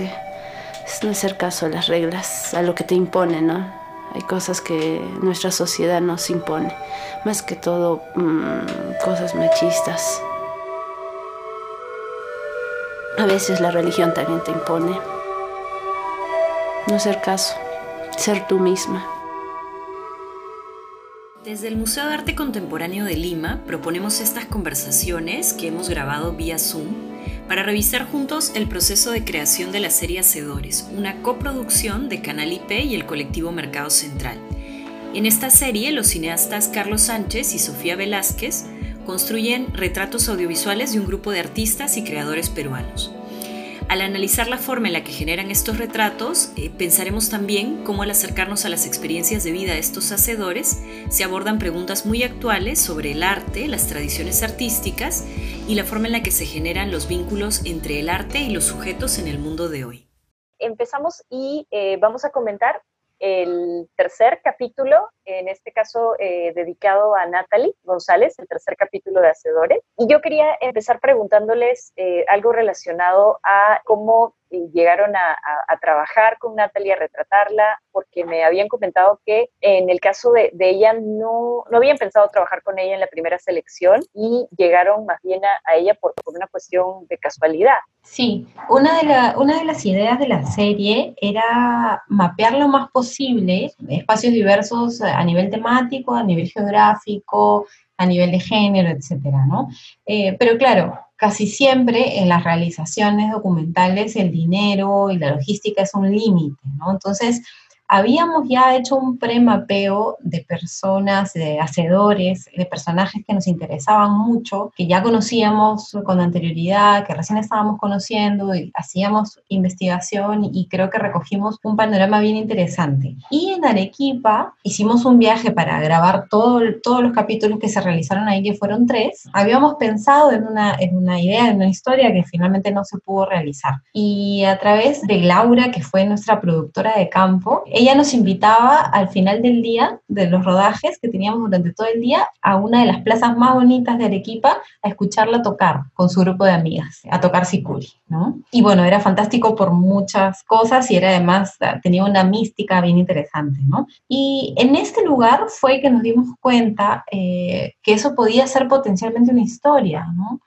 es no hacer caso a las reglas, a lo que te impone, ¿no? Hay cosas que nuestra sociedad nos impone, más que todo mm, cosas machistas. A veces la religión también te impone. No hacer caso, ser tú misma. Desde el Museo de Arte Contemporáneo de Lima proponemos estas conversaciones que hemos grabado vía Zoom para revisar juntos el proceso de creación de la serie Hacedores, una coproducción de Canal IP y el colectivo Mercado Central. En esta serie, los cineastas Carlos Sánchez y Sofía Velázquez construyen retratos audiovisuales de un grupo de artistas y creadores peruanos. Al analizar la forma en la que generan estos retratos, eh, pensaremos también cómo al acercarnos a las experiencias de vida de estos hacedores, se abordan preguntas muy actuales sobre el arte, las tradiciones artísticas y la forma en la que se generan los vínculos entre el arte y los sujetos en el mundo de hoy. Empezamos y eh, vamos a comentar el tercer capítulo, en este caso eh, dedicado a Natalie González, el tercer capítulo de Hacedores. Y yo quería empezar preguntándoles eh, algo relacionado a cómo llegaron a, trabajar con Natalia, a retratarla, porque me habían comentado que en el caso de, ella no, no habían pensado trabajar con ella en la primera selección y llegaron más bien a, ella por, una cuestión de casualidad. Sí, una de, una de las ideas de la serie era mapear lo más posible espacios diversos a nivel temático, a nivel geográfico, a nivel de género, etcétera, ¿no? Eh, pero claro, casi siempre en las realizaciones documentales el dinero y la logística es un límite, ¿no? Entonces, habíamos ya hecho un premapeo de personas, de hacedores, de personajes que nos interesaban mucho, que ya conocíamos con anterioridad, que recién estábamos conociendo y hacíamos investigación y creo que recogimos un panorama bien interesante. Y en Arequipa hicimos un viaje para grabar todo, todos los capítulos que se realizaron ahí, que fueron tres. Habíamos pensado en una, en una idea, en una historia que finalmente no se pudo realizar. Y a través de Laura, que fue nuestra productora de campo, ella nos invitaba al final del día, de los rodajes que teníamos durante todo el día, a una de las plazas más bonitas de Arequipa a escucharla tocar con su grupo de amigas, a tocar sicuri, ¿no? Y bueno, era fantástico por muchas cosas y era además, tenía una mística bien interesante, ¿no? Y en este lugar fue que nos dimos cuenta eh, que eso podía ser potencialmente una historia, ¿no?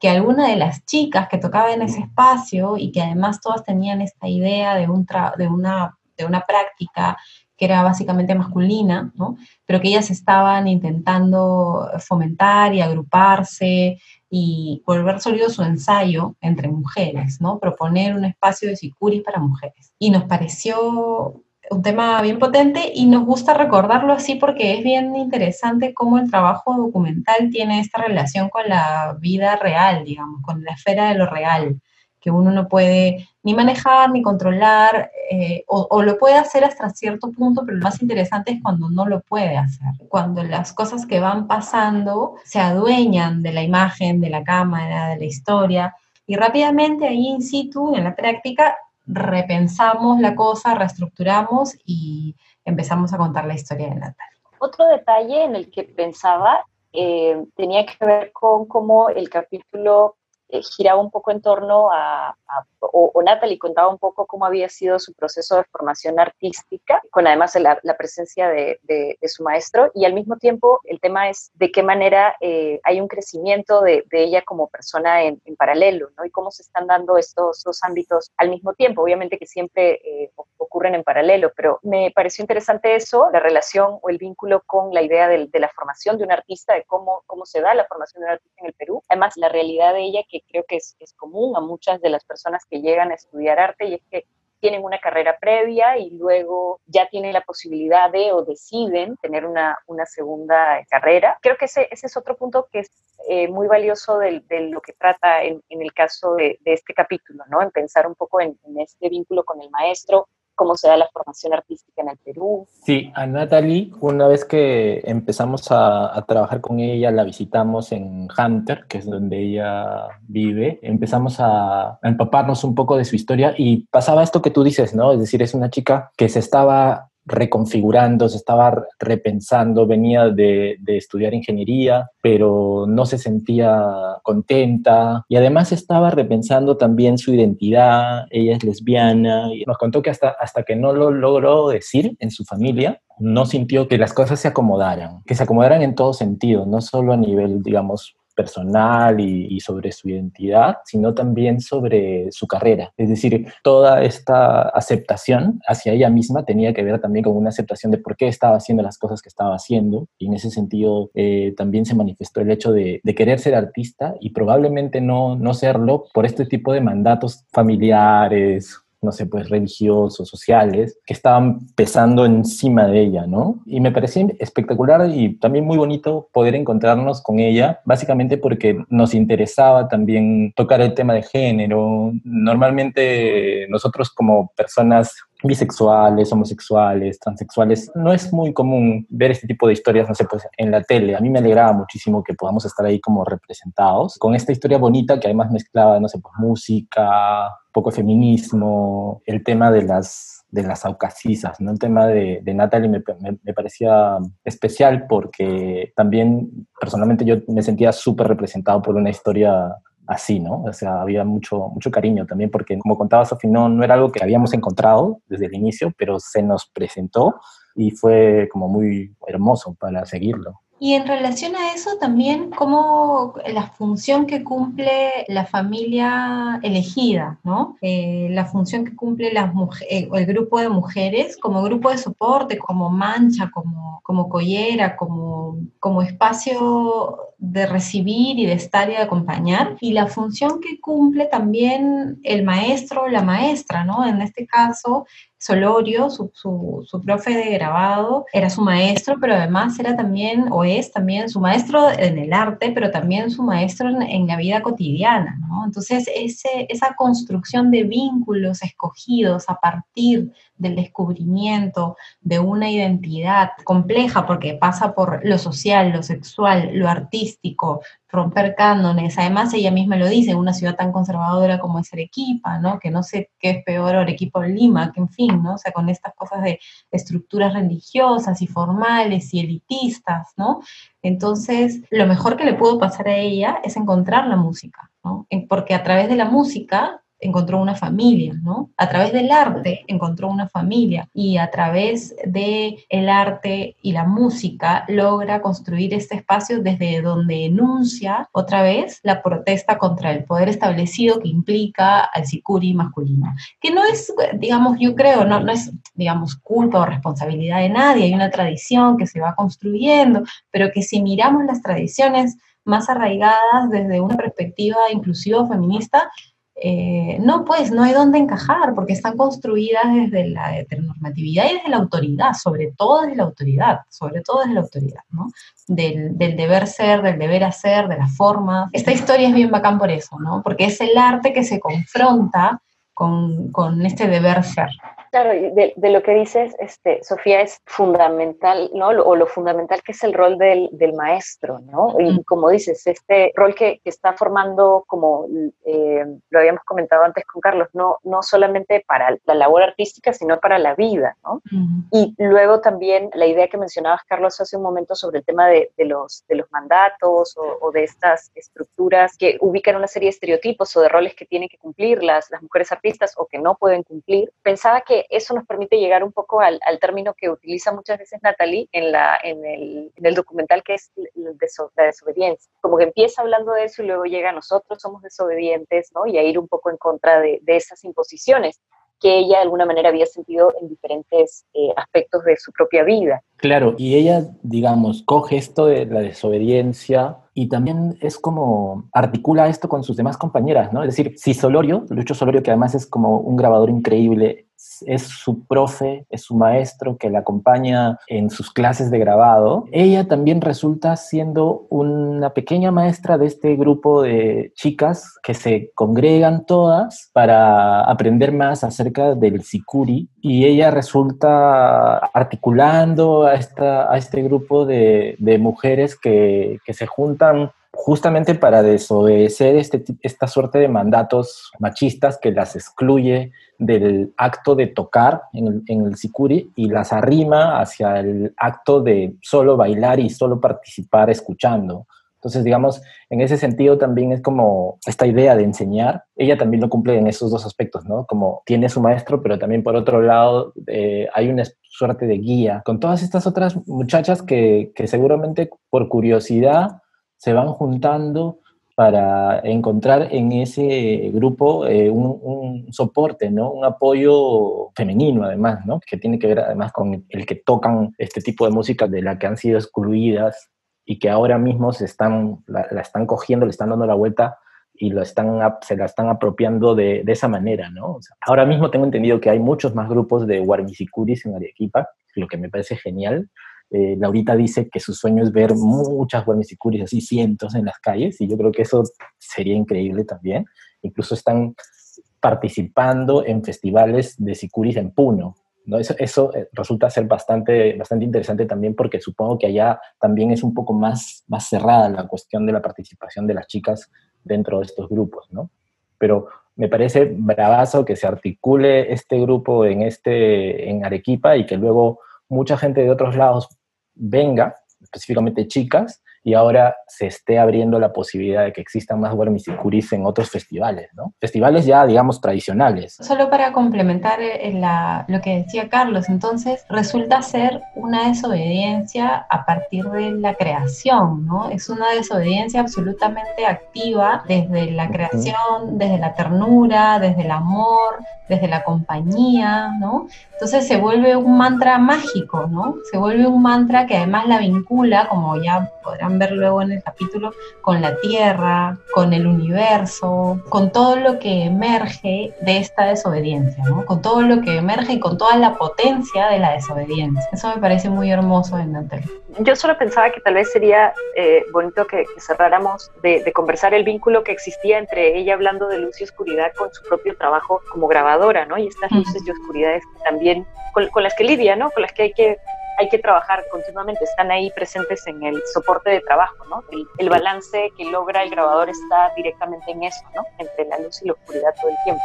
que alguna de las chicas que tocaba en ese espacio y que además todas tenían esta idea de, un de una de una práctica que era básicamente masculina, ¿no? pero que ellas estaban intentando fomentar y agruparse y volver sólido su ensayo entre mujeres, ¿no? proponer un espacio de sicuris para mujeres. Y nos pareció un tema bien potente y nos gusta recordarlo así porque es bien interesante cómo el trabajo documental tiene esta relación con la vida real, digamos, con la esfera de lo real que uno no puede ni manejar ni controlar, eh, o, lo puede hacer hasta cierto punto, pero lo más interesante es cuando no lo puede hacer, cuando las cosas que van pasando se adueñan de la imagen, de la cámara, de la historia, y rápidamente ahí in situ, en la práctica, repensamos la cosa, reestructuramos y empezamos a contar la historia de Natal. Otro detalle en el que pensaba eh, tenía que ver con cómo el capítulo eh, giraba un poco en torno a, o, Natalie contaba un poco cómo había sido su proceso de formación artística, con además la, presencia de, su maestro, y al mismo tiempo el tema es de qué manera eh, hay un crecimiento de, ella como persona en, paralelo, ¿no? Y cómo se están dando estos dos ámbitos al mismo tiempo, obviamente que siempre eh, ocurren en paralelo, pero me pareció interesante eso, la relación o el vínculo con la idea de, la formación de un artista, de cómo, cómo se da la formación de un artista en el Perú, además la realidad de ella que creo que es, común a muchas de las personas que llegan a estudiar arte y es que tienen una carrera previa y luego ya tienen la posibilidad de o deciden tener una, una segunda carrera. Creo que ese, ese es otro punto que es eh, muy valioso de, lo que trata en, en el caso de, de, este capítulo, ¿no? En pensar un poco en este vínculo con el maestro, cómo se da la formación artística en el Perú. Sí, a Natalie, una vez que empezamos a, trabajar con ella, la visitamos en Hunter, que es donde ella vive, empezamos a, empaparnos un poco de su historia y pasaba esto que tú dices, ¿no? Es decir, es una chica que se estaba reconfigurando, se estaba repensando, venía de, estudiar ingeniería, pero no se sentía contenta. Y además estaba repensando también su identidad, ella es lesbiana y nos contó que hasta, hasta que no lo logró decir en su familia, no sintió que las cosas se acomodaran, que se acomodaran en todo sentido, no solo a nivel, digamos, personal y, sobre su identidad, sino también sobre su carrera. Es decir, toda esta aceptación hacia ella misma tenía que ver también con una aceptación de por qué estaba haciendo las cosas que estaba haciendo. Y en ese sentido eh, también se manifestó el hecho de, de, querer ser artista y probablemente no, no serlo por este tipo de mandatos familiares no sé, pues religiosos, sociales, que estaban pesando encima de ella, ¿no? Y me parecía espectacular y también muy bonito poder encontrarnos con ella, básicamente porque nos interesaba también tocar el tema de género. Normalmente nosotros como personas bisexuales, homosexuales, transexuales. No es muy común ver este tipo de historias, no sé, pues en la tele. A mí me alegraba muchísimo que podamos estar ahí como representados con esta historia bonita que además mezclaba, no sé, pues música, poco feminismo, el tema de las de las aucasisas, ¿no? El tema de, Natalie me, me, parecía especial porque también personalmente yo me sentía súper representado por una historia así, ¿no? O sea, había mucho, mucho cariño también porque, como contaba Sofi, no, no era algo que habíamos encontrado desde el inicio, pero se nos presentó y fue como muy hermoso para seguirlo. Y en relación a eso también, como la función que cumple la familia elegida, ¿no? Eh, la función que cumple eh, el grupo de mujeres como grupo de soporte, como mancha, como, como collera, como, como espacio de recibir y de estar y de acompañar, y la función que cumple también el maestro o la maestra, ¿no? En este caso, Solorio, su, su, profe de grabado, era su maestro, pero además era también, o es también, su maestro en el arte, pero también su maestro en, la vida cotidiana, ¿no? Entonces, ese, esa construcción de vínculos escogidos a partir del descubrimiento de una identidad compleja, porque pasa por lo social, lo sexual, lo artístico, romper cánones. Además, ella misma lo dice, en una ciudad tan conservadora como es Arequipa, ¿no? Que no sé qué es peor Arequipa o Lima, que en fin, ¿no? O sea, con estas cosas de estructuras religiosas y formales y elitistas, ¿no? Entonces, lo mejor que le pudo pasar a ella es encontrar la música, ¿no? Porque a través de la música encontró una familia, ¿no? A través del arte encontró una familia y a través de el arte y la música logra construir este espacio desde donde enuncia otra vez la protesta contra el poder establecido que implica al sicuri masculino, que no es, digamos, yo creo, no, no es, digamos, culpa o responsabilidad de nadie, hay una tradición que se va construyendo, pero que si miramos las tradiciones más arraigadas desde una perspectiva inclusiva feminista, eh, no, pues no hay dónde encajar porque están construidas desde la heteronormatividad y desde la autoridad, sobre todo desde la autoridad, sobre todo desde la autoridad, ¿no? Del, deber ser, del deber hacer, de la forma. Esta historia es bien bacán por eso, ¿no? Porque es el arte que se confronta con, con este deber ser. Claro, de, de, lo que dices, este, Sofía, es fundamental, ¿no? O lo fundamental que es el rol del, del maestro, ¿no? Y como dices, este rol que, que está formando, como eh, lo habíamos comentado antes con Carlos, no, no solamente para la labor artística, sino para la vida, ¿no? Y luego también la idea que mencionabas, Carlos, hace un momento sobre el tema de, de los, de los mandatos o, o, de estas estructuras que ubican una serie de estereotipos o de roles que tienen que cumplir las, las mujeres artistas o que no pueden cumplir. Pensaba que eso nos permite llegar un poco al, término que utiliza muchas veces Natalie en, la, en, el, documental, que es la desobediencia. Como que empieza hablando de eso y luego llega a nosotros somos desobedientes, ¿no? Y a ir un poco en contra de, esas imposiciones que ella de alguna manera había sentido en diferentes eh, aspectos de su propia vida. Claro, y ella, digamos, coge esto de la desobediencia y también es como articula esto con sus demás compañeras, ¿no? Es decir, si Solorio, Lucho Solorio, que además es como un grabador increíble, es su profe, es su maestro que la acompaña en sus clases de grabado, ella también resulta siendo una pequeña maestra de este grupo de chicas que se congregan todas para aprender más acerca del Sikuri. Y ella resulta articulando a, esta, a este grupo de, de mujeres que, que se juntan justamente para desobedecer este, esta suerte de mandatos machistas que las excluye del acto de tocar en el, en el sicuri y las arrima hacia el acto de solo bailar y solo participar escuchando. Entonces, digamos, en ese sentido también es como esta idea de enseñar, ella también lo cumple en esos dos aspectos, ¿no? Como tiene su maestro, pero también por otro lado eh, hay una suerte de guía con todas estas otras muchachas que, que seguramente por curiosidad se van juntando para encontrar en ese grupo eh, un, soporte, ¿no? Un apoyo femenino, además, ¿no? Que tiene que ver además con el que tocan este tipo de música de la que han sido excluidas y que ahora mismo se están, la, están cogiendo, le están dando la vuelta y lo están, se la están apropiando de, esa manera, ¿no? Ahora mismo tengo entendido que hay muchos más grupos de Warmisicuris en Arequipa, lo que me parece genial. Eh, Laurita dice que su sueño es ver muchas Warmisicuris, así cientos en las calles, y yo creo que eso sería increíble también. Incluso están participando en festivales de sicuris en Puno, ¿no? Eso, eso, eh, resulta ser bastante, bastante interesante también porque supongo que allá también es un poco más, más cerrada la cuestión de la participación de las chicas dentro de estos grupos, ¿no? Pero me parece bravazo que se articule este grupo en, este, en Arequipa y que luego mucha gente de otros lados venga, específicamente chicas, y ahora se esté abriendo la posibilidad de que existan más Guarmisicuris en otros festivales, ¿no? Festivales ya, digamos, tradicionales. Solo para complementar eh, la, lo que decía Carlos, entonces resulta ser una desobediencia a partir de la creación, ¿no? Es una desobediencia absolutamente activa desde la creación, desde la ternura, desde el amor, desde la compañía, ¿no? Entonces se vuelve un mantra mágico, ¿no? Se vuelve un mantra que además la vincula, como ya podrán ver luego en el capítulo, con la Tierra, con el universo, con todo lo que emerge de esta desobediencia, ¿no? Con todo lo que emerge y con toda la potencia de la desobediencia. Eso me parece muy hermoso en Natal. Yo solo pensaba que tal vez sería eh, bonito que, que cerráramos de, de, conversar el vínculo que existía entre ella hablando de luz y oscuridad con su propio trabajo como grabadora, ¿no? Y estas luces y oscuridades también con, con las que lidia, ¿no? Con las que hay que hay que trabajar continuamente, están ahí presentes en el soporte de trabajo, ¿no? El, balance que logra el grabador está directamente en eso, ¿no? Entre la luz y la oscuridad todo el tiempo.